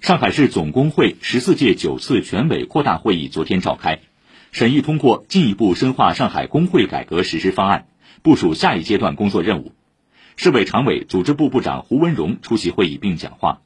上海市总工会十四届九次全委扩大会议昨天召开。审议通过进一步深化上海工会改革实施方案部署下一阶段工作任务。市委常委组织部部长胡文荣出席会议并讲话。